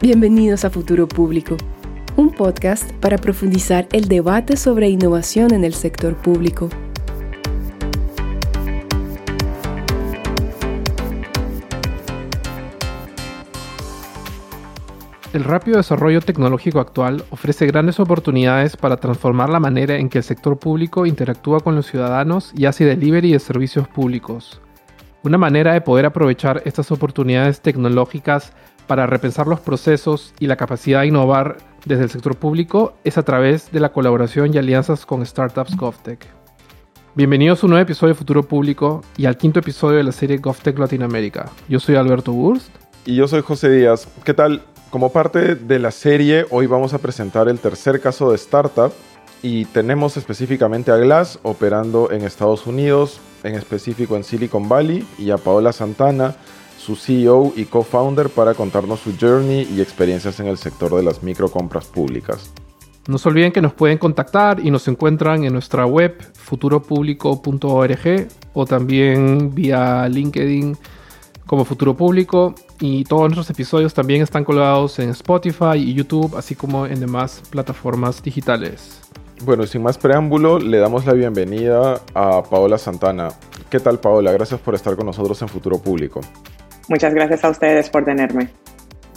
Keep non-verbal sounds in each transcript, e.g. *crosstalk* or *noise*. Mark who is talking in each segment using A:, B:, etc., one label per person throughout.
A: Bienvenidos a Futuro Público, un podcast para profundizar el debate sobre innovación en el sector público.
B: El rápido desarrollo tecnológico actual ofrece grandes oportunidades para transformar la manera en que el sector público interactúa con los ciudadanos y hace delivery de servicios públicos. Una manera de poder aprovechar estas oportunidades tecnológicas para repensar los procesos y la capacidad de innovar desde el sector público es a través de la colaboración y alianzas con startups GovTech. Bienvenidos a un nuevo episodio de Futuro Público y al quinto episodio de la serie GovTech Latinoamérica. Yo soy Alberto Burst.
C: Y yo soy José Díaz. ¿Qué tal? Como parte de la serie, hoy vamos a presentar el tercer caso de startup y tenemos específicamente a Glass operando en Estados Unidos, en específico en Silicon Valley, y a Paola Santana, su CEO y co-founder para contarnos su journey y experiencias en el sector de las microcompras públicas.
B: No se olviden que nos pueden contactar y nos encuentran en nuestra web futuropublico.org o también vía LinkedIn como Futuro Público y todos nuestros episodios también están colgados en Spotify y YouTube, así como en demás plataformas digitales.
C: Bueno, sin más preámbulo, le damos la bienvenida a Paola Santana. ¿Qué tal, Paola? Gracias por estar con nosotros en Futuro Público.
D: Muchas gracias a ustedes por tenerme.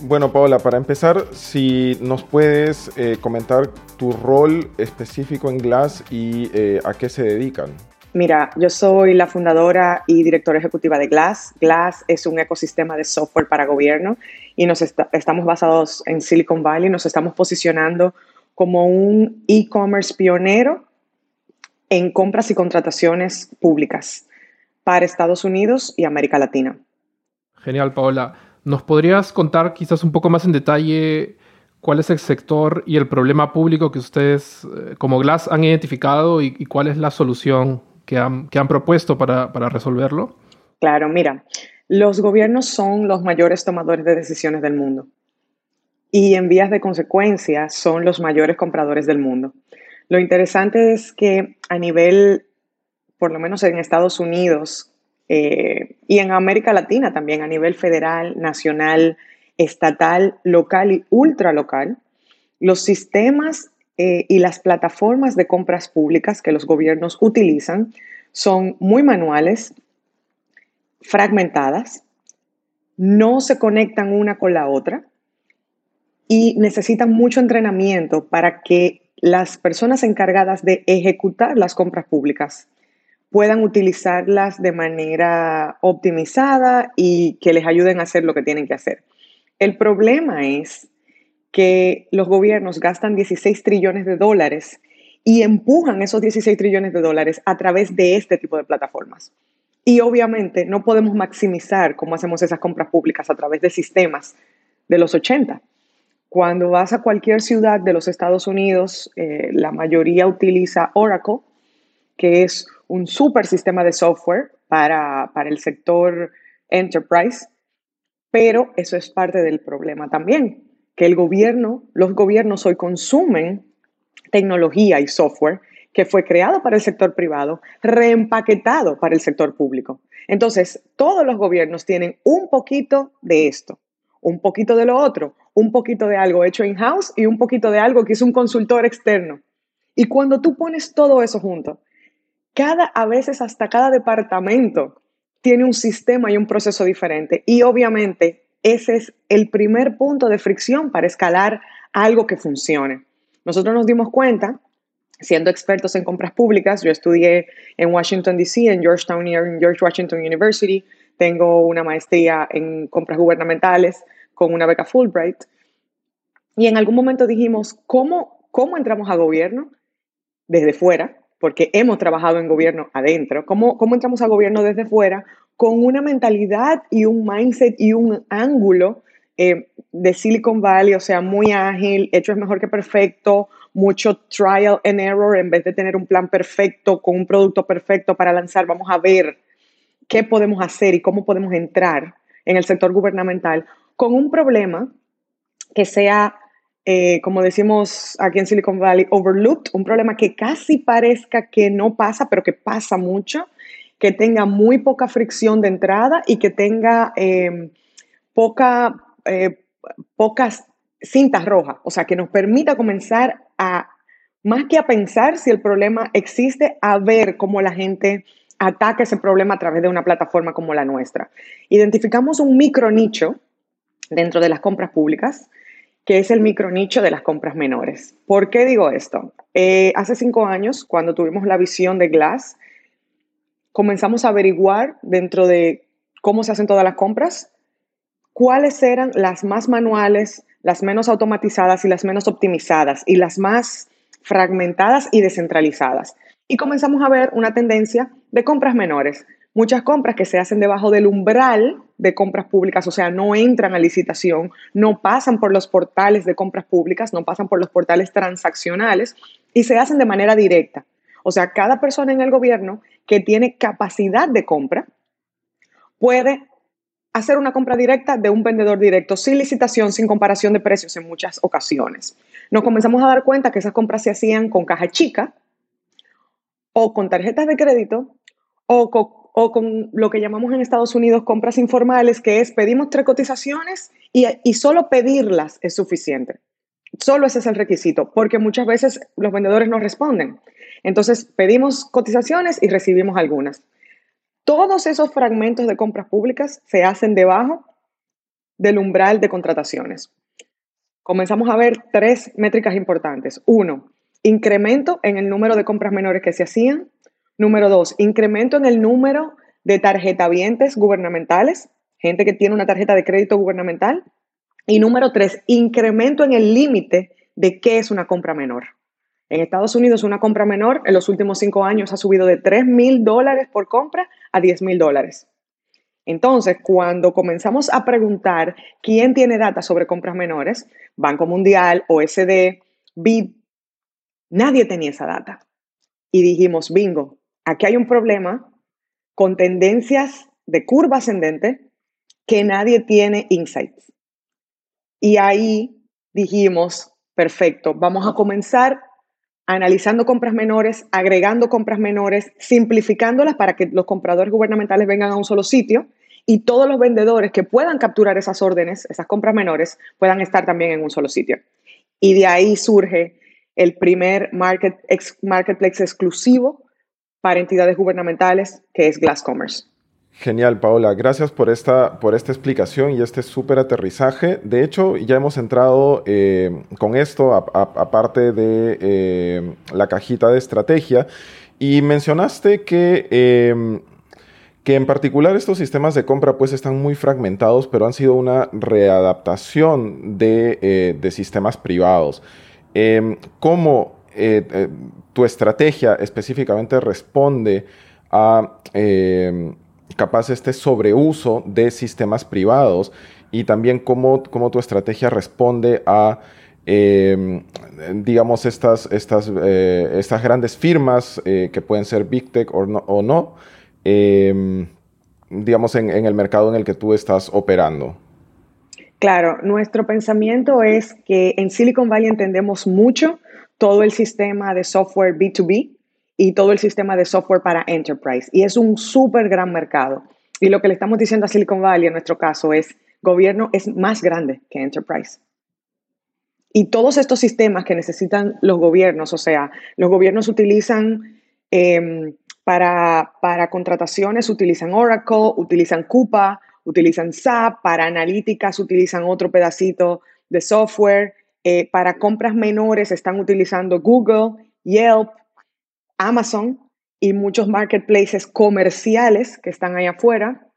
C: Bueno, Paola, para empezar, si nos puedes eh, comentar tu rol específico en Glass y eh, a qué se dedican.
D: Mira, yo soy la fundadora y directora ejecutiva de Glass. Glass es un ecosistema de software para gobierno y nos estamos basados en Silicon Valley, nos estamos posicionando como un e-commerce pionero en compras y contrataciones públicas para Estados Unidos y América Latina.
B: Genial, Paola. ¿Nos podrías contar quizás un poco más en detalle cuál es el sector y el problema público que ustedes eh, como Glass han identificado y, cuál es la solución que han, propuesto para, resolverlo?
D: Claro, mira, los gobiernos son los mayores tomadores de decisiones del mundo y en vías de consecuencia son los mayores compradores del mundo. Lo interesante es que a nivel, por lo menos en Estados Unidos, eh, y en América Latina también a nivel federal, nacional, estatal, local y ultralocal, los sistemas eh, y las plataformas de compras públicas que los gobiernos utilizan son muy manuales, fragmentadas, no se conectan una con la otra y necesitan mucho entrenamiento para que las personas encargadas de ejecutar las compras públicas puedan utilizarlas de manera optimizada y que les ayuden a hacer lo que tienen que hacer. El problema es que los gobiernos gastan 16 trillones de dólares y empujan esos 16 trillones de dólares a través de este tipo de plataformas. Y obviamente no podemos maximizar cómo hacemos esas compras públicas a través de sistemas de los 80. Cuando vas a cualquier ciudad de los Estados Unidos, eh, la mayoría utiliza Oracle, que es un super sistema de software para, el sector enterprise, pero eso es parte del problema también, que el gobierno, los gobiernos hoy consumen tecnología y software que fue creado para el sector privado, reempaquetado para el sector público. Entonces, todos los gobiernos tienen un poquito de esto, un poquito de lo otro, un poquito de algo hecho in-house y un poquito de algo que es un consultor externo. Y cuando tú pones todo eso junto, cada, a veces hasta cada departamento tiene un sistema y un proceso diferente. Y obviamente ese es el primer punto de fricción para escalar algo que funcione. Nosotros nos dimos cuenta, siendo expertos en compras públicas, yo estudié en Washington, D.C., en Georgetown, en George Washington University, tengo una maestría en compras gubernamentales con una beca Fulbright. Y en algún momento dijimos, ¿cómo, cómo entramos a gobierno desde fuera? Porque hemos trabajado en gobierno adentro, ¿cómo, cómo entramos a gobierno desde fuera con una mentalidad y un mindset y un ángulo eh, de Silicon Valley, o sea, muy ágil, hecho es mejor que perfecto, mucho trial and error en vez de tener un plan perfecto con un producto perfecto para lanzar, vamos a ver qué podemos hacer y cómo podemos entrar en el sector gubernamental con un problema que sea eh, como decimos aquí en Silicon Valley, overlooked, un problema que casi parezca que no pasa, pero que pasa mucho, que tenga muy poca fricción de entrada y que tenga em, poca, eh, pocas cinta roja, o sea, que nos permita comenzar a, más que a pensar si el problema existe, a ver cómo la gente ataca ese problema a través de una plataforma como la nuestra. Identificamos un micro nicho dentro de las compras públicas, que es el micro nicho de las compras menores. ¿Por qué digo esto? Eh, hace cinco años, cuando tuvimos la visión de Glass, comenzamos a averiguar dentro de cómo se hacen todas las compras, cuáles eran las más manuales, las menos automatizadas y las menos optimizadas y las más fragmentadas y descentralizadas. Y comenzamos a ver una tendencia de compras menores. Muchas compras que se hacen debajo del umbral de compras públicas, o sea, no entran a licitación, no pasan por los portales de compras públicas, no pasan por los portales transaccionales y se hacen de manera directa. O sea, cada persona en el gobierno que tiene capacidad de compra puede hacer una compra directa de un vendedor directo, sin licitación, sin comparación de precios en muchas ocasiones. Nos comenzamos a dar cuenta que esas compras se hacían con caja chica o con tarjetas de crédito o con, lo que llamamos en Estados Unidos compras informales, que es pedimos tres cotizaciones y, y solo pedirlas es suficiente. Solo ese es el requisito, porque muchas veces los vendedores no responden. Entonces pedimos cotizaciones y recibimos algunas. Todos esos fragmentos de compras públicas se hacen debajo del umbral de contrataciones. Comenzamos a ver tres métricas importantes. Uno, incremento en el número de compras menores que se hacían. Número dos, incremento en el número de tarjetavientes gubernamentales, gente que tiene una tarjeta de crédito gubernamental. Y número tres, incremento en el límite de qué es una compra menor. En Estados Unidos, una compra menor en los últimos cinco años ha subido de 3 mil dólares por compra a 10 mil dólares. Entonces, cuando comenzamos a preguntar quién tiene data sobre compras menores, Banco Mundial, OSD, BID, nadie tenía esa data. Y dijimos, bingo, aquí hay un problema con tendencias de curva ascendente que nadie tiene insights. Y ahí dijimos, perfecto, vamos a comenzar analizando compras menores, agregando compras menores, simplificándolas para que los compradores gubernamentales vengan a un solo sitio y todos los vendedores que puedan capturar esas órdenes, esas compras menores, puedan estar también en un solo sitio. Y de ahí surge el primer market, marketplace exclusivo para entidades gubernamentales, que es Glass Commerce.
C: Genial, Paola. Gracias por esta, por esta explicación y este súper aterrizaje. De hecho, ya hemos entrado eh, con esto, aparte de eh, la cajita de estrategia, y mencionaste que, em, que en particular estos sistemas de compra pues están muy fragmentados, pero han sido una readaptación de, eh, sistemas privados. ¿Cómo tu estrategia específicamente responde a em, capaz este sobreuso de sistemas privados y también cómo, cómo tu estrategia responde a, em, digamos, estas, estas, eh, estas grandes firmas eh, que pueden ser Big Tech o no, em, digamos, en el mercado en el que tú estás operando.
D: Claro, nuestro pensamiento es que en Silicon Valley entendemos mucho todo el sistema de software B2B, y todo el sistema de software para enterprise. Y es un súper gran mercado. Y lo que le estamos diciendo a Silicon Valley en nuestro caso es, gobierno es más grande que enterprise. Y todos estos sistemas que necesitan los gobiernos, o sea, los gobiernos utilizan em, para, para contrataciones, utilizan Oracle, utilizan Coupa, utilizan SAP, para analíticas utilizan otro pedacito de software, eh, para compras menores están utilizando Google, Yelp, Amazon y muchos marketplaces comerciales que están ahí afuera.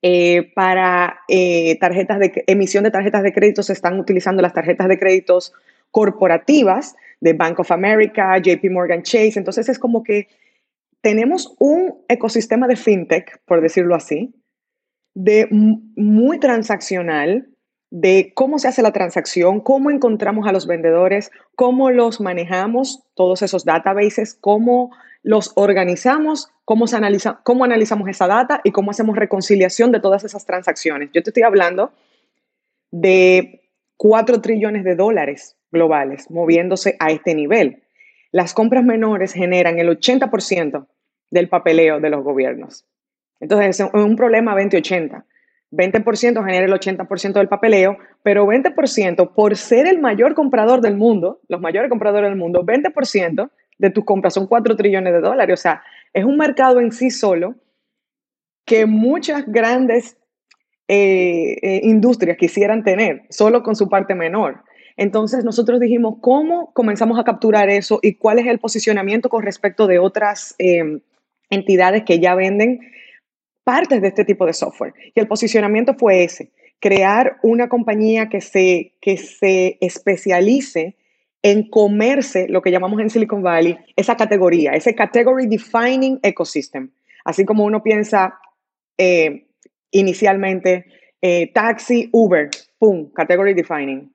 D: Eh, para eh, tarjetas de emisión de tarjetas de crédito se están utilizando las tarjetas de créditos corporativas de Bank of America, JP Morgan Chase. Entonces es como que tenemos un ecosistema de fintech, por decirlo así, de muy transaccional, de cómo se hace la transacción, cómo encontramos a los vendedores, cómo los manejamos, todos esos databases, cómo los organizamos, cómo, se analiza, cómo analizamos esa data y cómo hacemos reconciliación de todas esas transacciones. Yo te estoy hablando de 4 trillones de dólares globales moviéndose a este nivel. Las compras menores generan el 80% del papeleo de los gobiernos. Entonces, es un problema 2080 20% genera el 80% del papeleo, pero 20% por ser el mayor comprador del mundo, los mayores compradores del mundo, 20% de tus compras son 4 trillones de dólares. O sea, es un mercado en sí solo que muchas grandes eh, eh, industrias quisieran tener, solo con su parte menor. Entonces nosotros dijimos, ¿cómo comenzamos a capturar eso y cuál es el posicionamiento con respecto de otras eh, entidades que ya venden partes de este tipo de software? Y el posicionamiento fue ese, crear una compañía que se, que se especialice en comerse lo que llamamos en Silicon Valley, esa categoría, ese category defining ecosystem. Así como uno piensa eh, inicialmente, eh, taxi, Uber, pum, category defining.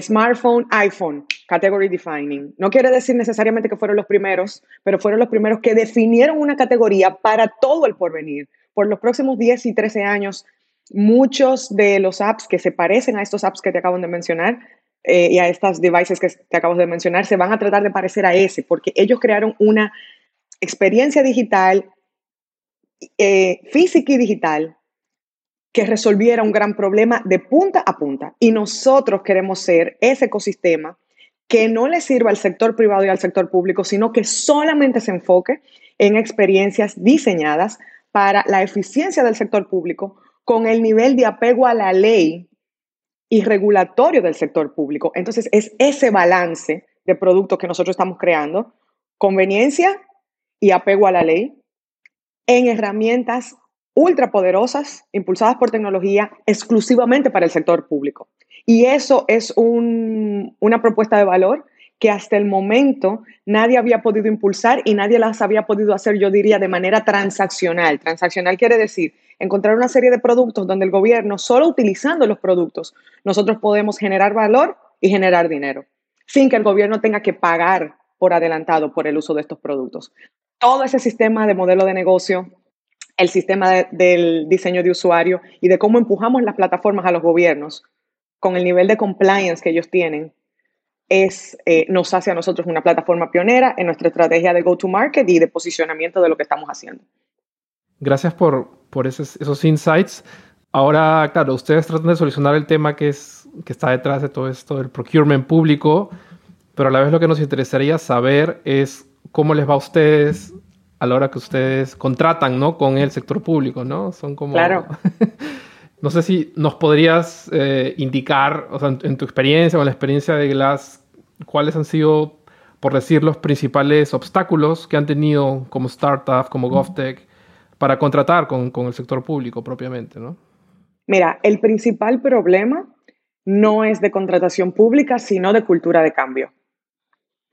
D: Smartphone, iPhone, category defining. No quiere decir necesariamente que fueron los primeros, pero fueron los primeros que definieron una categoría para todo el porvenir. Por los próximos 10 y 13 años, muchos de los apps que se parecen a estos apps que te acabo de mencionar eh, y a estas devices que te acabo de mencionar se van a tratar de parecer a ese, porque ellos crearon una experiencia digital, eh, física y digital, que resolviera un gran problema de punta a punta. Y nosotros queremos ser ese ecosistema que no le sirva al sector privado y al sector público, sino que solamente se enfoque en experiencias diseñadas para la eficiencia del sector público con el nivel de apego a la ley y regulatorio del sector público. Entonces, es ese balance de productos que nosotros estamos creando, conveniencia y apego a la ley, en herramientas ultrapoderosas, impulsadas por tecnología, exclusivamente para el sector público. Y eso es una propuesta de valor que hasta el momento nadie había podido impulsar y nadie las había podido hacer, yo diría, de manera transaccional. Transaccional quiere decir encontrar una serie de productos donde el gobierno, solo utilizando los productos, nosotros podemos generar valor y generar dinero, sin que el gobierno tenga que pagar por adelantado por el uso de estos productos. Todo ese sistema de modelo de negocio el sistema del diseño de usuario y de cómo empujamos las plataformas a los gobiernos con el nivel de compliance que ellos tienen, es, eh, nos hace a nosotros una plataforma pionera en nuestra estrategia de go-to-market y de posicionamiento de lo que estamos haciendo.
B: Gracias por, por esos, esos insights. Ahora, claro, ustedes tratan de solucionar el tema que, es, que está detrás de todo esto del procurement público, pero a la vez lo que nos interesaría saber es cómo les va a ustedes a la hora que ustedes contratan, ¿no? Con el sector público, ¿no?
D: Son como... Claro. *laughs*
B: no sé si nos podrías eh, indicar, o sea, en, tu experiencia o en la experiencia de Glass, cuáles han sido, por decir, los principales obstáculos que han tenido como startup, como GovTech, para contratar con, con el sector público propiamente, ¿no?
D: Mira, el principal problema no es de contratación pública, sino de cultura de cambio.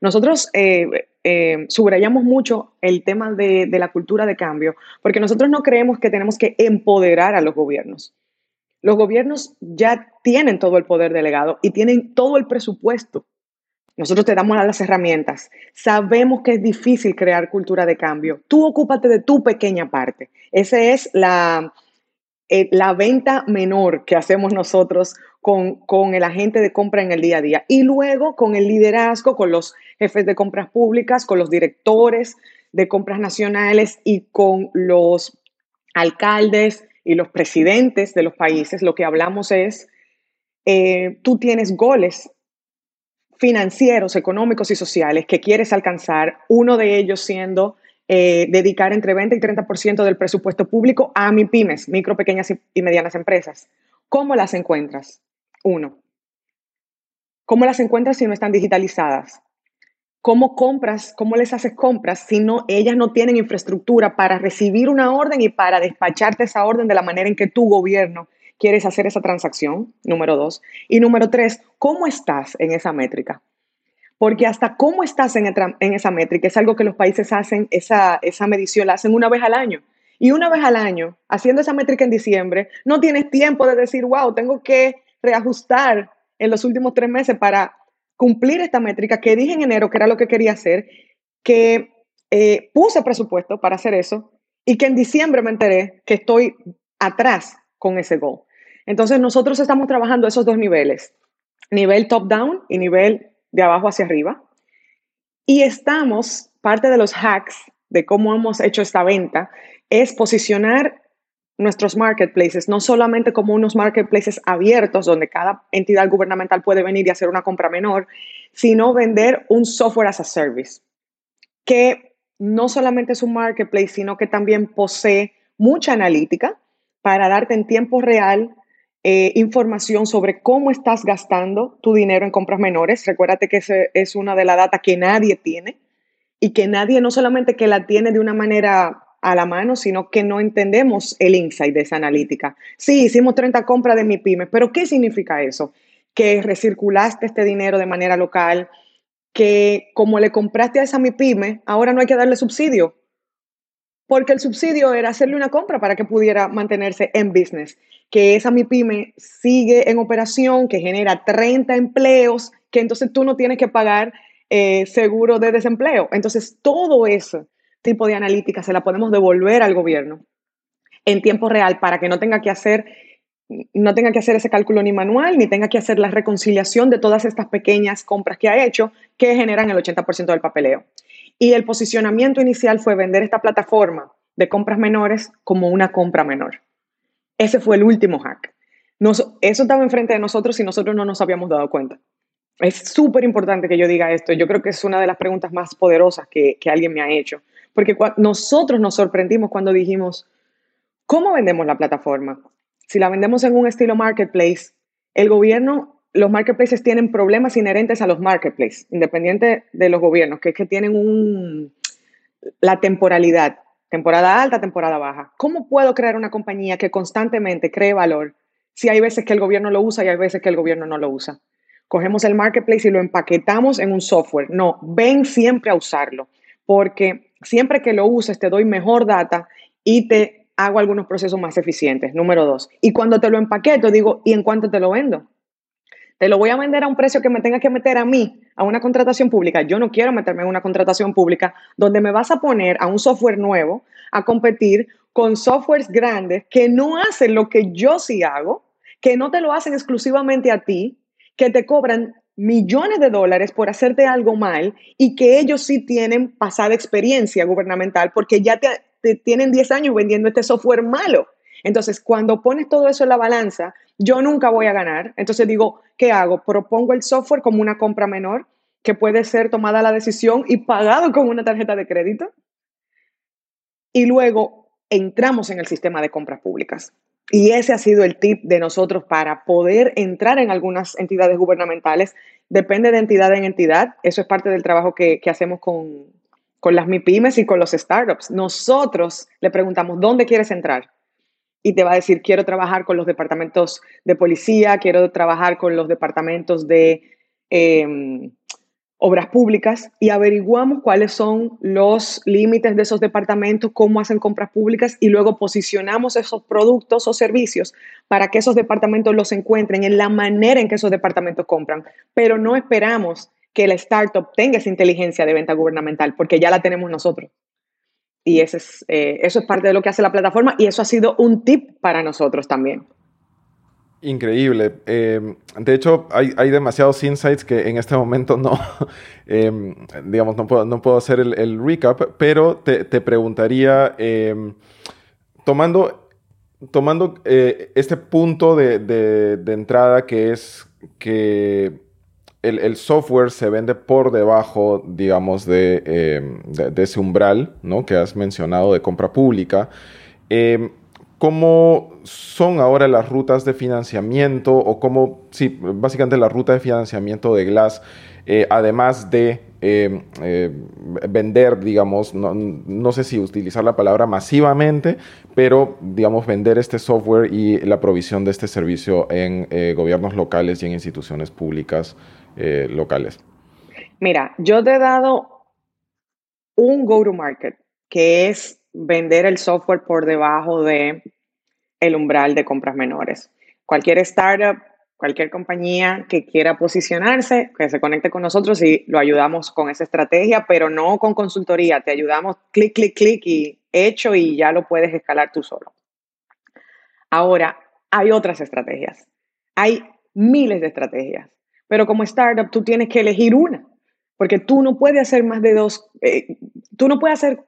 D: Nosotros eh, eh, subrayamos mucho el tema de, de, la cultura de cambio, porque nosotros no creemos que tenemos que empoderar a los gobiernos. Los gobiernos ya tienen todo el poder delegado y tienen todo el presupuesto. Nosotros te damos las herramientas. Sabemos que es difícil crear cultura de cambio. Tú ocúpate de tu pequeña parte. Esa es la, eh, la venta menor que hacemos nosotros con, con, el agente de compra en el día a día. Y luego con el liderazgo, con los jefes de compras públicas, con los directores de compras nacionales y con los alcaldes y los presidentes de los países, lo que hablamos es, eh, tú tienes goles financieros, económicos y sociales que quieres alcanzar, uno de ellos siendo eh, dedicar entre 20 y 30% del presupuesto público a MIPIMES, micro, pequeñas y medianas empresas. ¿Cómo las encuentras? Uno. ¿Cómo las encuentras si no están digitalizadas? ¿Cómo compras, cómo les haces compras si no, ellas no tienen infraestructura para recibir una orden y para despacharte esa orden de la manera en que tu gobierno quieres hacer esa transacción? Número dos. Y número tres, ¿cómo estás en esa métrica? Porque hasta cómo estás en, esa métrica es algo que los países hacen, esa, esa medición la hacen una vez al año. Y una vez al año, haciendo esa métrica en diciembre, no tienes tiempo de decir, wow, tengo que reajustar en los últimos tres meses para cumplir esta métrica que dije en enero que era lo que quería hacer, que eh, puse presupuesto para hacer eso y que en diciembre me enteré que estoy atrás con ese goal. Entonces nosotros estamos trabajando esos dos niveles, nivel top-down y nivel de abajo hacia arriba. Y estamos, parte de los hacks de cómo hemos hecho esta venta, es posicionar nuestros marketplaces, no solamente como unos marketplaces abiertos donde cada entidad gubernamental puede venir y hacer una compra menor, sino vender un software as a service, que no solamente es un marketplace, sino que también posee mucha analítica para darte en tiempo real eh, información sobre cómo estás gastando tu dinero en compras menores. Recuérdate que esa es una de las data que nadie tiene y que nadie no solamente que la tiene de una manera a la mano, sino que no entendemos el insight de esa analítica. Sí, hicimos 30 compras de mi pyme, pero ¿qué significa eso? Que recirculaste este dinero de manera local, que como le compraste a esa mi pyme, ahora no hay que darle subsidio, porque el subsidio era hacerle una compra para que pudiera mantenerse en business, que esa mi pyme sigue en operación, que genera 30 empleos, que entonces tú no tienes que pagar eh, seguro de desempleo. Entonces, todo eso tipo de analítica se la podemos devolver al gobierno en tiempo real para que no tenga que hacer no tenga que hacer ese cálculo ni manual, ni tenga que hacer la reconciliación de todas estas pequeñas compras que ha hecho que generan el 80% del papeleo. Y el posicionamiento inicial fue vender esta plataforma de compras menores como una compra menor. Ese fue el último hack. eso estaba enfrente de nosotros y nosotros no nos habíamos dado cuenta. Es súper importante que yo diga esto. Yo creo que es una de las preguntas más poderosas que, que alguien me ha hecho. Porque nosotros nos sorprendimos cuando dijimos, ¿cómo vendemos la plataforma? Si la vendemos en un estilo marketplace, el gobierno, los marketplaces tienen problemas inherentes a los marketplaces, independiente de los gobiernos, que es que tienen la temporalidad, temporada alta, temporada baja. ¿Cómo puedo crear una compañía que constantemente cree valor si hay veces que el gobierno lo usa y hay veces que el gobierno no lo usa? Cogemos el marketplace y lo empaquetamos en un software. No, ven siempre a usarlo, porque siempre que lo uses te doy mejor data y te hago algunos procesos más eficientes. Número dos. Y cuando te lo empaqueto, digo, ¿y en cuánto te lo vendo? Te lo voy a vender a un precio que me tenga que meter a mí, a una contratación pública. Yo no quiero meterme en una contratación pública donde me vas a poner a un software nuevo a competir con softwares grandes que no hacen lo que yo sí hago, que no te lo hacen exclusivamente a ti, que te cobran millones de dólares por hacerte algo mal y que ellos sí tienen pasada experiencia gubernamental porque ya te, tienen 10 años vendiendo este software malo. Entonces, cuando pones todo eso en la balanza, yo nunca voy a ganar. Entonces digo, ¿qué hago? Propongo el software como una compra menor que puede ser tomada la decisión y pagado con una tarjeta de crédito. Y luego entramos en el sistema de compras públicas. Y ese ha sido el tip de nosotros para poder entrar en algunas entidades gubernamentales. Depende de entidad en entidad. Eso es parte del trabajo que, hacemos con, con las MIPIMES y con los startups. Nosotros le preguntamos, ¿dónde quieres entrar? Y te va a decir, quiero trabajar con los departamentos de policía, quiero trabajar con los departamentos de em, obras públicas y averiguamos cuáles son los límites de esos departamentos, cómo hacen compras públicas y luego posicionamos esos productos o servicios para que esos departamentos los encuentren en la manera en que esos departamentos compran. Pero no esperamos que la startup tenga esa inteligencia de venta gubernamental porque ya la tenemos nosotros. Y ese es, eh, eso es parte de lo que hace la plataforma y eso ha sido un tip para nosotros también.
C: Increíble. Em, de hecho, hay, demasiados insights que en este momento no, *laughs* em, digamos, no puedo, no puedo hacer el, recap, pero te, preguntaría, em, tomando, tomando eh, este punto de, entrada que es que el, software se vende por debajo, digamos, de, de, ese umbral ¿no? que has mencionado de compra pública. ¿Cómo son ahora las rutas de financiamiento o cómo, sí, básicamente la ruta de financiamiento de Glass, eh, además de eh, eh, vender, digamos, no, sé si utilizar la palabra masivamente, pero, digamos, vender este software y la provisión de este servicio en gobiernos locales y en instituciones públicas locales?
D: Mira, yo te he dado un go-to-market, que es vender el software por debajo de el umbral de compras menores. Cualquier startup, cualquier compañía que quiera posicionarse, que se conecte con nosotros y lo ayudamos con esa estrategia, pero no con consultoría. Te ayudamos clic, clic, clic y hecho y ya lo puedes escalar tú solo. Ahora, hay otras estrategias. Hay miles de estrategias, pero como startup tú tienes que elegir una, porque tú no puedes hacer más de dos, eh, tú no puedes hacer,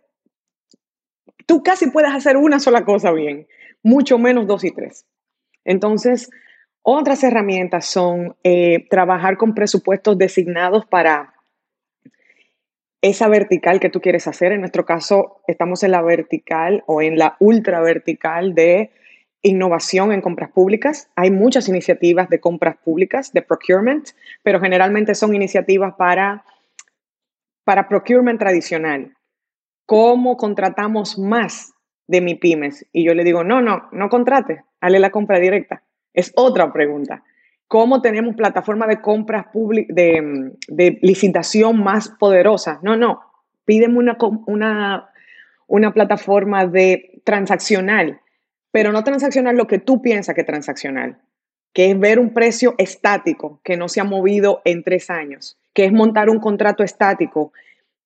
D: tú casi puedes hacer una sola cosa bien, mucho menos dos y tres. Entonces, otras herramientas son eh, trabajar con presupuestos designados para esa vertical que tú quieres hacer. En nuestro caso, estamos en la vertical o en la ultra vertical de innovación en compras públicas. Hay muchas iniciativas de compras públicas, de procurement, pero generalmente son iniciativas para, para procurement tradicional. ¿Cómo contratamos más de mi pymes? Y yo le digo, no, no, no contrate, hale la compra directa. Es otra pregunta. ¿Cómo tenemos plataforma de compras de, de, licitación más poderosa? No, no, pídeme una, una, una plataforma de transaccional pero no transaccional lo que tú piensas que es transaccional, que es ver un precio estático que no se ha movido en tres años, que es montar un contrato estático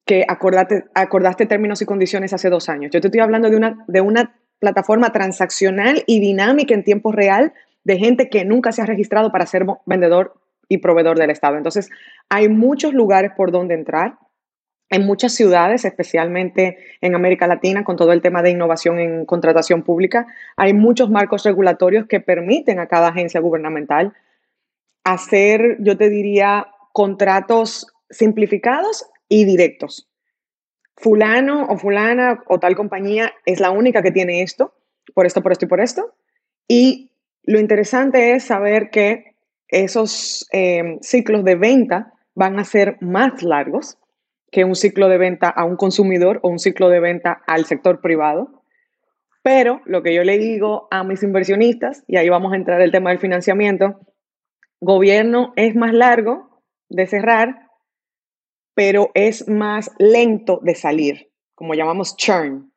D: que acordaste, acordaste términos y condiciones hace dos años. Yo te estoy hablando de una, de una plataforma transaccional y dinámica en tiempo real de gente que nunca se ha registrado para ser vendedor y proveedor del Estado. Entonces, hay muchos lugares por donde entrar en muchas ciudades, especialmente en América Latina, con todo el tema de innovación en contratación pública, hay muchos marcos regulatorios que permiten a cada agencia gubernamental hacer, yo te diría, contratos simplificados y directos. Fulano o fulana o tal compañía es la única que tiene esto, por esto, por esto y por esto. Y lo interesante es saber que esos eh, ciclos de venta van a ser más largos que un ciclo de venta a un consumidor o un ciclo de venta al sector privado. Pero lo que yo le digo a mis inversionistas, y ahí vamos a entrar el tema del financiamiento, gobierno es más largo de cerrar, pero es más lento de salir, como llamamos churn.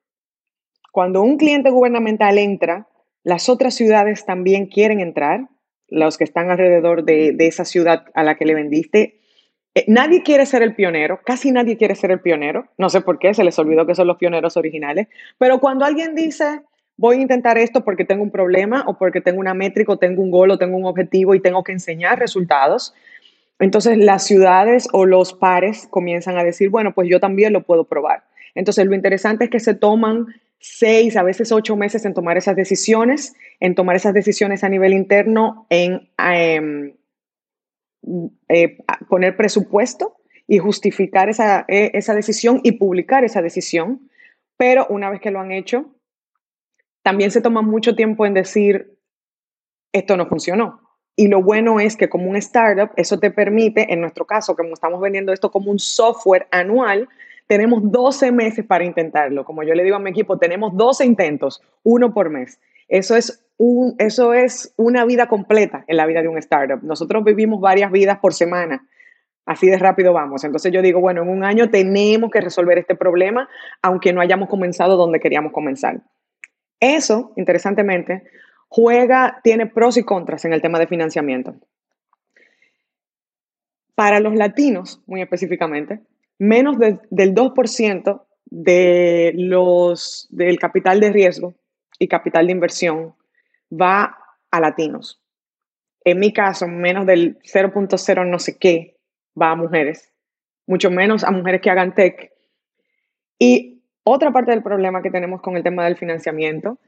D: Cuando un cliente gubernamental entra, las otras ciudades también quieren entrar, los que están alrededor de, de esa ciudad a la que le vendiste eh, nadie quiere ser el pionero, casi nadie quiere ser el pionero, no sé por qué, se les olvidó que son los pioneros originales, pero cuando alguien dice, voy a intentar esto porque tengo un problema o porque tengo una métrica o tengo un gol o tengo un objetivo y tengo que enseñar resultados, entonces las ciudades o los pares comienzan a decir, bueno, pues yo también lo puedo probar. Entonces lo interesante es que se toman seis, a veces ocho meses en tomar esas decisiones, en tomar esas decisiones a nivel interno, en... Em, eh, poner presupuesto y justificar esa, eh, esa decisión y publicar esa decisión. Pero una vez que lo han hecho, también se toma mucho tiempo en decir, esto no funcionó. Y lo bueno es que como un startup, eso te permite, en nuestro caso, como estamos vendiendo esto como un software anual, tenemos 12 meses para intentarlo. Como yo le digo a mi equipo, tenemos 12 intentos, uno por mes. Eso es, un, eso es una vida completa en la vida de un startup. Nosotros vivimos varias vidas por semana. Así de rápido vamos. Entonces yo digo, bueno, en un año tenemos que resolver este problema, aunque no hayamos comenzado donde queríamos comenzar. Eso, interesantemente, juega, tiene pros y contras en el tema de financiamiento. Para los latinos, muy específicamente, menos del 2% de los, del capital de riesgo y capital de inversión va a latinos. En mi caso, menos del 0.0 no sé qué va a mujeres, mucho menos a mujeres que hagan tech. Y otra parte del problema que tenemos con el tema del financiamiento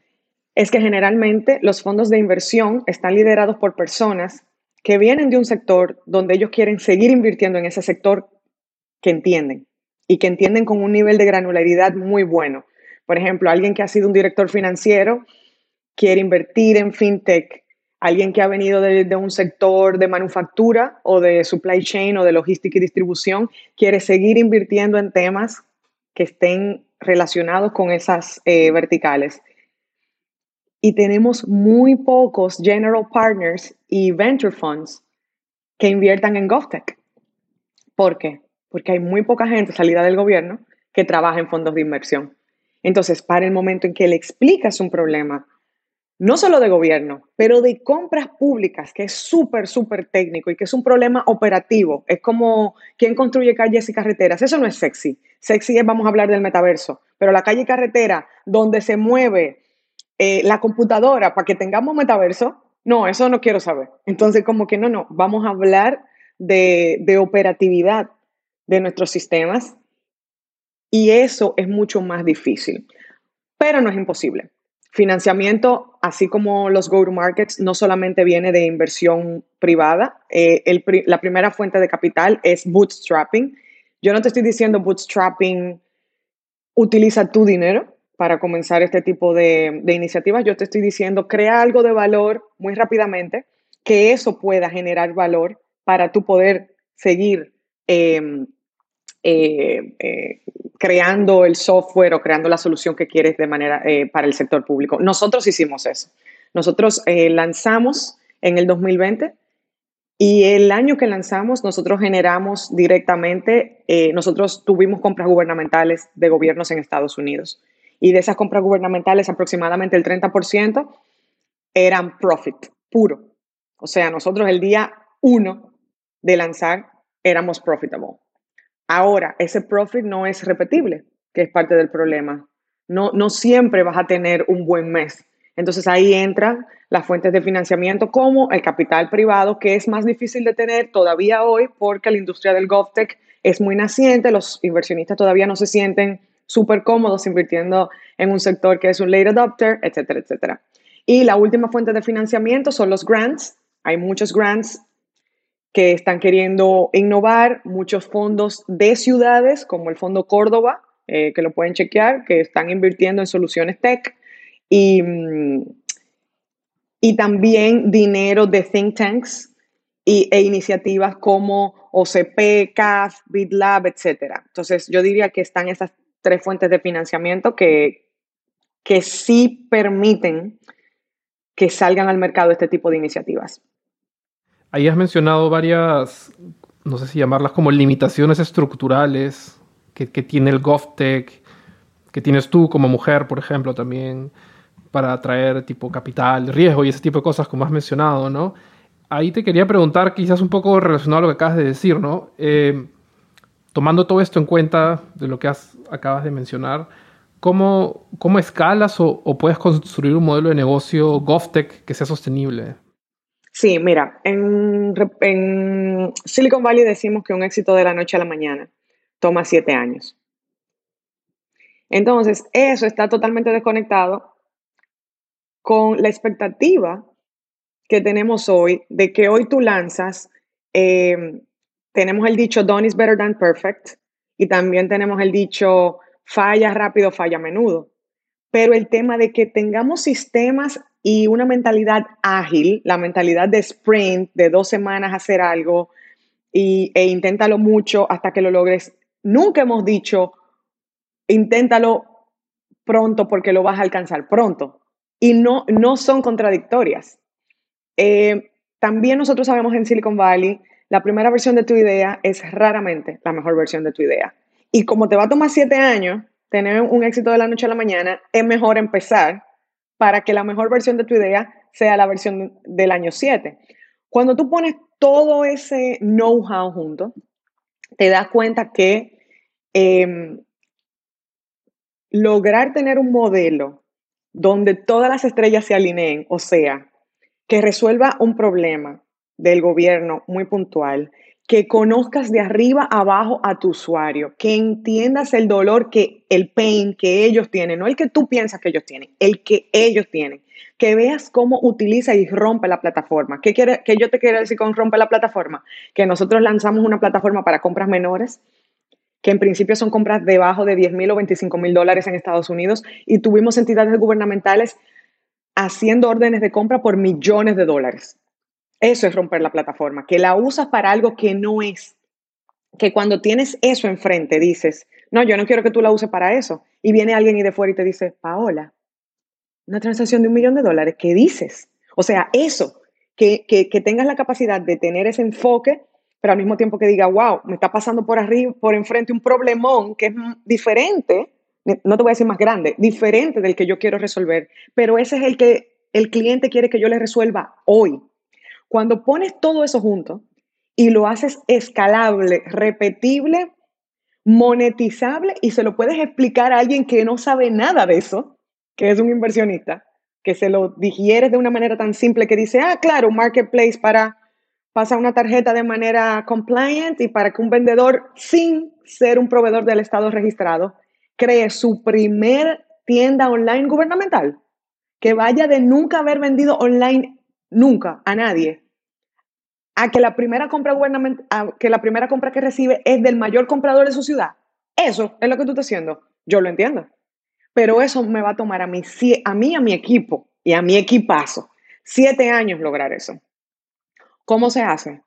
D: es que generalmente los fondos de inversión están liderados por personas que vienen de un sector donde ellos quieren seguir invirtiendo en ese sector que entienden y que entienden con un nivel de granularidad muy bueno. Por ejemplo, alguien que ha sido un director financiero quiere invertir en fintech, alguien que ha venido de, un sector de manufactura o de supply chain o de logística y distribución, quiere seguir invirtiendo en temas que estén relacionados con esas eh, verticales. Y tenemos muy pocos general partners y venture funds que inviertan en GovTech. ¿Por qué? Porque hay muy poca gente salida del gobierno que trabaja en fondos de inversión. Entonces, para el momento en que le explicas un problema, no solo de gobierno, pero de compras públicas, que es súper, súper técnico y que es un problema operativo, es como quién construye calles y carreteras, eso no es sexy. Sexy es, vamos a hablar del metaverso, pero la calle y carretera donde se mueve eh, la computadora para que tengamos metaverso, no, eso no quiero saber. Entonces, como que no, no, vamos a hablar de, de operatividad de nuestros sistemas y eso es mucho más difícil, pero no es imposible. Financiamiento, así como los go-to-markets, no solamente viene de inversión privada. Eh, la primera fuente de capital es bootstrapping. Yo no te estoy diciendo bootstrapping, utiliza tu dinero para comenzar este tipo de, iniciativas. Yo te estoy diciendo, crea algo de valor muy rápidamente, que eso pueda generar valor para tu poder seguir em, eh, eh, creando el software o creando la solución que quieres de manera eh, para el sector público. Nosotros hicimos eso. Nosotros lanzamos en el 2020 y el año que lanzamos nosotros generamos directamente, nosotros tuvimos compras gubernamentales de gobiernos en Estados Unidos y de esas compras gubernamentales aproximadamente el 30% eran profit puro. O sea, nosotros el día uno de lanzar éramos profitable. Ahora, ese profit no es repetible, que es parte del problema. No, no siempre vas a tener un buen mes. Entonces ahí entran las fuentes de financiamiento como el capital privado, que es más difícil de tener todavía hoy porque la industria del GovTech es muy naciente, los inversionistas todavía no se sienten súper cómodos invirtiendo en un sector que es un late adopter, etcétera, etcétera. Y la última fuente de financiamiento son los grants. Hay muchos grants que están queriendo innovar, muchos fondos de ciudades, como el Fondo Córdoba, eh, que lo pueden chequear, que están invirtiendo en soluciones tech, y, mm, y también dinero de think tanks y, e iniciativas como OCP, CAF, BitLab, etc. Entonces, yo diría que están esas tres fuentes de financiamiento que, que sí permiten que salgan al mercado este tipo de iniciativas.
B: Ahí has mencionado varias, no sé si llamarlas como limitaciones estructurales que, tiene el GovTech, que tienes tú como mujer, por ejemplo, también para atraer tipo capital, riesgo y ese tipo de cosas como has mencionado, ¿no? Ahí te quería preguntar, quizás un poco relacionado a lo que acabas de decir, ¿no? Eh, tomando todo esto en cuenta de lo que has, acabas de mencionar, ¿cómo, cómo escalas o, puedes construir un modelo de negocio GovTech que sea sostenible?
D: Sí, mira, en, Silicon Valley decimos que un éxito de la noche a la mañana toma siete años. Entonces, eso está totalmente desconectado con la expectativa que tenemos hoy de que hoy tú lanzas, eh, tenemos el dicho done is better than perfect y también tenemos el dicho falla rápido, falla a menudo. Pero el tema de que tengamos sistemas y una mentalidad ágil, la mentalidad de sprint, de dos semanas hacer algo y, e inténtalo mucho hasta que lo logres. Nunca hemos dicho, inténtalo pronto porque lo vas a alcanzar pronto. Y no, no son contradictorias. Eh, también nosotros sabemos en Silicon Valley, la primera versión de tu idea es raramente la mejor versión de tu idea. Y como te va a tomar siete años tener un éxito de la noche a la mañana, es mejor empezar para que la mejor versión de tu idea sea la versión del año 7. Cuando tú pones todo ese know-how junto, te das cuenta que em, lograr tener un modelo donde todas las estrellas se alineen, o sea, que resuelva un problema del gobierno muy puntual, que conozcas de arriba abajo a tu usuario, que entiendas el dolor que el pain que ellos tienen, no el que tú piensas que ellos tienen, el que ellos tienen, que veas cómo utiliza y rompe la plataforma. ¿Qué, quiere, que yo te quiero decir con rompe la plataforma? Que nosotros lanzamos una plataforma para compras menores, que en principio son compras debajo de 10 mil o 25 mil dólares en Estados Unidos, y tuvimos entidades gubernamentales haciendo órdenes de compra por millones de dólares. Eso es romper la plataforma, que la usas para algo que no es. Que cuando tienes eso enfrente dices, no, yo no quiero que tú la uses para eso. Y viene alguien y de fuera y te dice, Paola, una transacción de un millón de dólares, ¿qué dices? O sea, eso, que, que, que tengas la capacidad de tener ese enfoque, pero al mismo tiempo que diga, wow, me está pasando por arriba, por enfrente un problemón que es diferente, no te voy a decir más grande, diferente del que yo quiero resolver, pero ese es el que el cliente quiere que yo le resuelva hoy. Cuando pones todo eso junto y lo haces escalable, repetible, monetizable y se lo puedes explicar a alguien que no sabe nada de eso, que es un inversionista, que se lo digieres de una manera tan simple que dice, ah, claro, un marketplace para pasar una tarjeta de manera compliant y para que un vendedor, sin ser un proveedor del Estado registrado, cree su primer tienda online gubernamental. que vaya de nunca haber vendido online nunca a nadie a que la primera compra que la primera compra que recibe es del mayor comprador de su ciudad. Eso es lo que tú estás haciendo. Yo lo entiendo. Pero eso me va a tomar a mí, a mí, a mi equipo y a mi equipazo, siete años lograr eso. ¿Cómo se hace?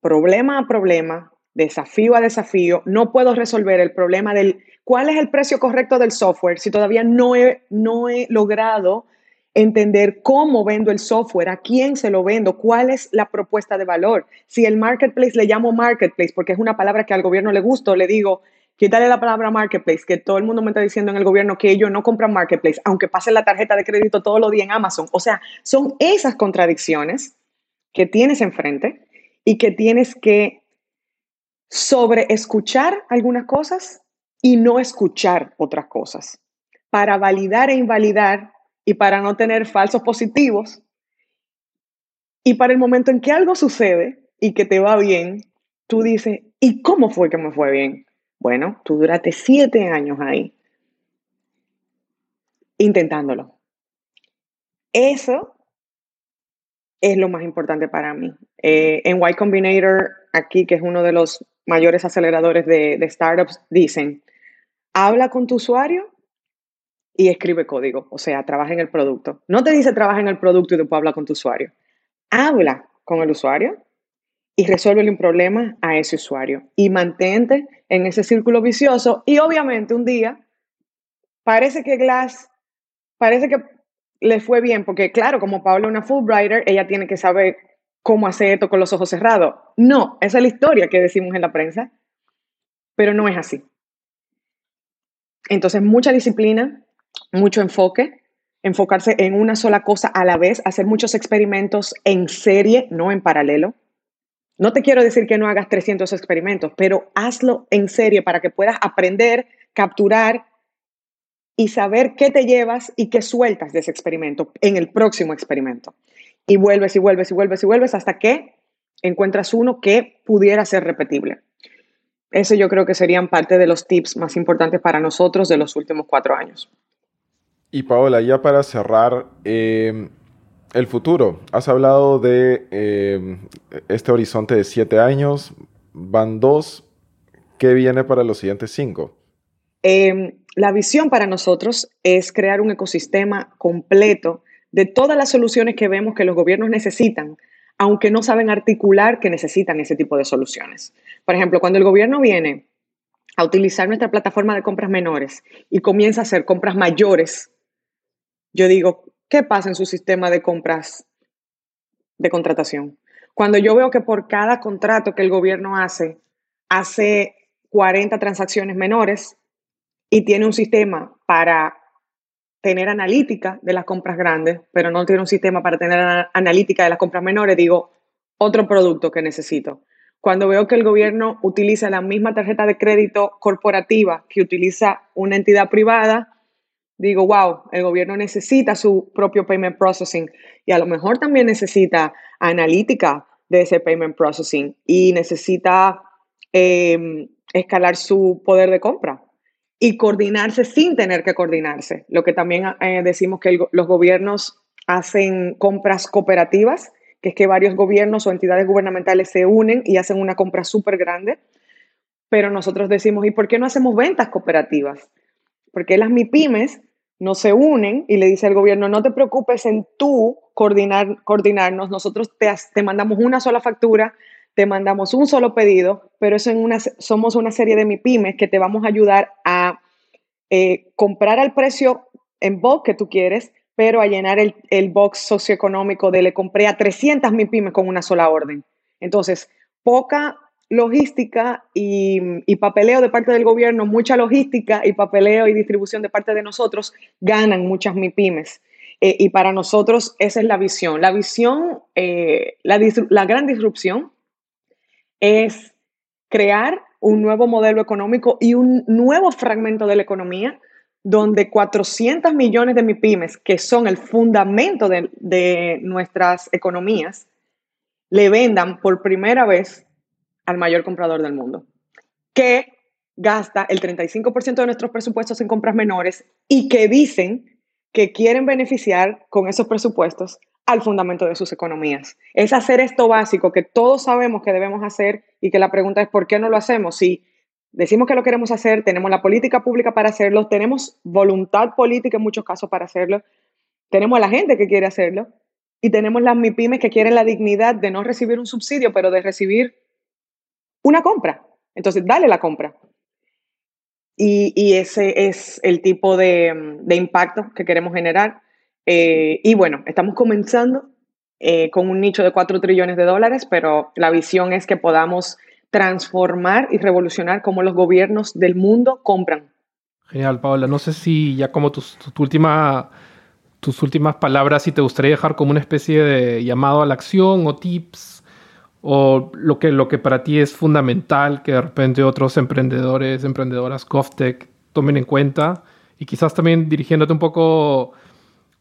D: Problema a problema, desafío a desafío. No puedo resolver el problema del cuál es el precio correcto del software si todavía no he, no he logrado entender cómo vendo el software, a quién se lo vendo, cuál es la propuesta de valor. Si el marketplace le llamo marketplace porque es una palabra que al gobierno le gusta, le digo, quítale la palabra marketplace, que todo el mundo me está diciendo en el gobierno que ellos no compran marketplace, aunque pasen la tarjeta de crédito todos los días en Amazon. O sea, son esas contradicciones que tienes enfrente y que tienes que sobre escuchar algunas cosas y no escuchar otras cosas para validar e invalidar y para no tener falsos positivos. Y para el momento en que algo sucede y que te va bien, tú dices, ¿y cómo fue que me fue bien? Bueno, tú duraste siete años ahí intentándolo. Eso es lo más importante para mí. Eh, en Y Combinator, aquí, que es uno de los mayores aceleradores de, de startups, dicen, habla con tu usuario y escribe código, o sea, trabaja en el producto. No te dice trabaja en el producto y después habla con tu usuario. Habla con el usuario y resuelve un problema a ese usuario y mantente en ese círculo vicioso y obviamente un día parece que Glass, parece que le fue bien, porque claro, como Paula es una Fulbrighter, ella tiene que saber cómo hacer esto con los ojos cerrados. No, esa es la historia que decimos en la prensa, pero no es así. Entonces, mucha disciplina, mucho enfoque, enfocarse en una sola cosa a la vez, hacer muchos experimentos en serie, no en paralelo. No te quiero decir que no hagas 300 experimentos, pero hazlo en serie para que puedas aprender, capturar y saber qué te llevas y qué sueltas de ese experimento en el próximo experimento. Y vuelves y vuelves y vuelves y vuelves hasta que encuentras uno que pudiera ser repetible. Eso yo creo que serían parte de los tips más importantes para nosotros de los últimos cuatro años.
C: Y Paola, ya para cerrar, em, el futuro. Has hablado de em, este horizonte de siete años, van dos. ¿Qué viene para los siguientes cinco?
D: Em, la visión para nosotros es crear un ecosistema completo de todas las soluciones que vemos que los gobiernos necesitan, aunque no saben articular que necesitan ese tipo de soluciones. Por ejemplo, cuando el gobierno viene a utilizar nuestra plataforma de compras menores y comienza a hacer compras mayores yo digo, ¿qué pasa en su sistema de compras de contratación? Cuando yo veo que por cada contrato que el gobierno hace, hace 40 transacciones menores y tiene un sistema para tener analítica de las compras grandes, pero no tiene un sistema para tener analítica de las compras menores, digo, otro producto que necesito. Cuando veo que el gobierno utiliza la misma tarjeta de crédito corporativa que utiliza una entidad privada, digo, wow, el gobierno necesita su propio payment processing y a lo mejor también necesita analítica de ese payment processing y necesita em, escalar su poder de compra y coordinarse sin tener que coordinarse. Lo que también eh, decimos que los gobiernos hacen compras cooperativas, que es que varios gobiernos o entidades gubernamentales se unen y hacen una compra súper grande. Pero nosotros decimos, ¿y por qué no hacemos ventas cooperativas? Porque las MIPIMES no se unen y le dice al gobierno, no te preocupes en tú coordinar, coordinarnos, nosotros te, te mandamos una sola factura, te mandamos un solo pedido, pero eso en una, somos una serie de MIPIMES que te vamos a ayudar a eh, comprar al precio en box que tú quieres, pero a llenar el, el box socioeconómico de le compré a 300 MIPIMES con una sola orden. Entonces, poca logística y, papeleo de parte del gobierno, mucha logística y papeleo y distribución de parte de nosotros, ganan muchas MIPIMES. Eh, y para nosotros esa es la visión. La visión, eh, la, la gran disrupción es crear un nuevo modelo económico y un nuevo fragmento de la economía donde 400 millones de MIPIMES, que son el fundamento de, de nuestras economías, le vendan por primera vez al mayor comprador del mundo, que gasta el 35% de nuestros presupuestos en compras menores y que dicen que quieren beneficiar con esos presupuestos al fundamento de sus economías. Es hacer esto básico que todos sabemos que debemos hacer y que la pregunta es ¿por qué no lo hacemos? Si decimos que lo queremos hacer, tenemos la política pública para hacerlo, tenemos voluntad política en muchos casos para hacerlo, tenemos a la gente que quiere hacerlo y tenemos las MIPIMES que quieren la dignidad de no recibir un subsidio, pero de recibir una compra. Entonces, dale la compra. Y, ese es el tipo de, impacto que queremos generar. Eh, y bueno, estamos comenzando eh, con un nicho de 4 trillones de dólares, pero la visión es que podamos transformar y revolucionar cómo los gobiernos del mundo compran.
B: Genial, Paola. No sé si ya como tu, última, tus últimas palabras, si te gustaría dejar como una especie de llamado a la acción o tips o lo que, lo que para ti es fundamental que de repente otros emprendedores, emprendedoras, GovTech tomen en cuenta y quizás también dirigiéndote un poco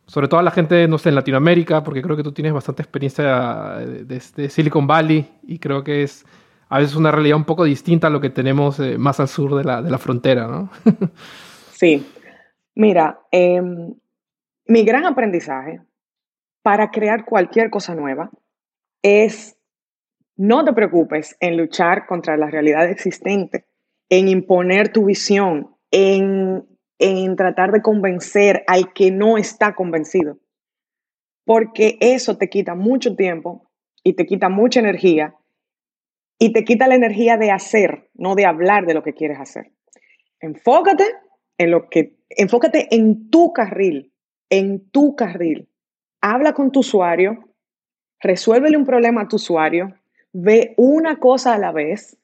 B: sobre todo a la gente, no sé, en Latinoamérica, porque creo que tú tienes bastante experiencia desde Silicon Valley y creo que es a veces una realidad un poco distinta a lo que tenemos eh, más al sur de la, de la frontera, ¿no? *laughs*
D: sí. Mira, em, mi gran aprendizaje para crear cualquier cosa nueva es no te preocupes en luchar contra la realidad existente, en imponer tu visión, en, en tratar de convencer al que no está convencido, porque eso te quita mucho tiempo y te quita mucha energía y te quita la energía de hacer, no de hablar de lo que quieres hacer. Enfócate en lo que, enfócate en tu carril, en tu carril. Habla con tu usuario, resuélvele un problema a tu usuario, ve una cosa a la vez,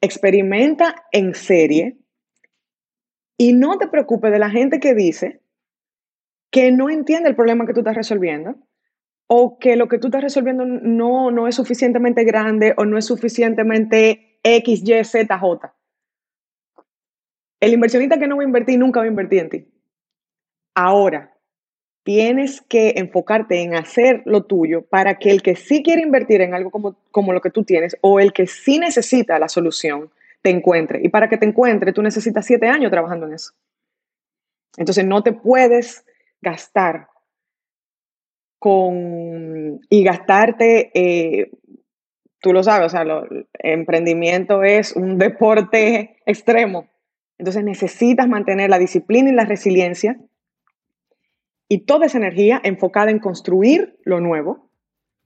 D: experimenta en serie y no te preocupes de la gente que dice que no entiende el problema que tú estás resolviendo o que lo que tú estás resolviendo no, no es suficientemente grande o no es suficientemente X, Y, Z, J. El inversionista que no va a invertir nunca va a invertir en ti. Ahora, tienes que enfocarte en hacer lo tuyo para que el que sí quiere invertir en algo como, como lo que tú tienes o el que sí necesita la solución te encuentre. Y para que te encuentre, tú necesitas siete años trabajando en eso. Entonces, no te puedes gastar con y gastarte, eh, tú lo sabes, o sea, el emprendimiento es un deporte *laughs* extremo. Entonces necesitas mantener la disciplina y la resiliencia y toda esa energía enfocada en construir lo nuevo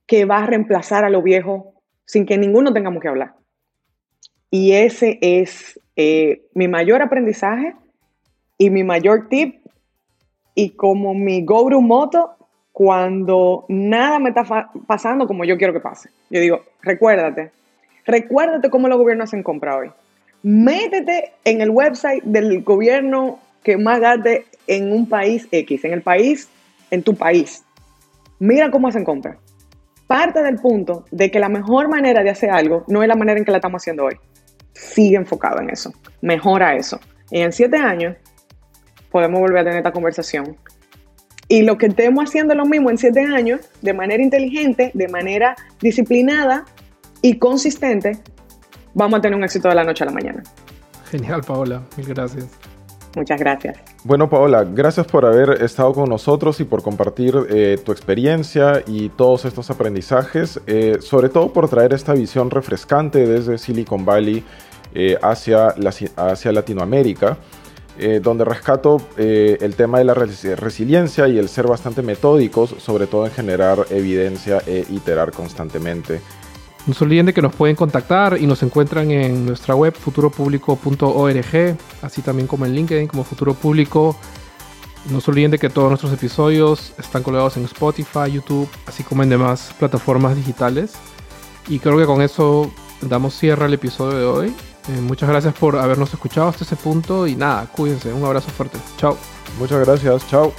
D: que va a reemplazar a lo viejo sin que ninguno tengamos que hablar. Y ese es eh, mi mayor aprendizaje y mi mayor tip y como mi go-to moto cuando nada me está pasando como yo quiero que pase. Yo digo, recuérdate, recuérdate cómo los gobiernos hacen compra hoy. Métete en el website del gobierno que más gaste en un país X, en el país, en tu país. Mira cómo hacen compra. Parte del punto de que la mejor manera de hacer algo no es la manera en que la estamos haciendo hoy. Sigue enfocado en eso. Mejora eso. Y en siete años podemos volver a tener esta conversación. Y lo que estemos haciendo lo mismo en siete años, de manera inteligente, de manera disciplinada y consistente, vamos a tener un éxito de la noche a la mañana.
B: Genial, Paola. Mil gracias.
D: Muchas gracias.
C: Bueno, Paola, gracias por haber estado con nosotros y por compartir eh, tu experiencia y todos estos aprendizajes, eh, sobre todo por traer esta visión refrescante desde Silicon Valley eh, hacia, hacia Latinoamérica. donde rescato el tema de la resiliencia y el ser bastante metódicos, sobre todo en generar evidencia e iterar constantemente.
B: No se olviden de que nos pueden contactar y nos encuentran en nuestra web futuropublico.org, así también como en LinkedIn como Futuro Público. No se olviden de que todos nuestros episodios están colgados en Spotify, YouTube, así como en demás plataformas digitales. Y creo que con eso damos cierre al episodio de hoy. Eh, muchas gracias por habernos escuchado hasta ese punto y nada, cuídense. Un abrazo fuerte. Chao.
C: Muchas gracias. Chao.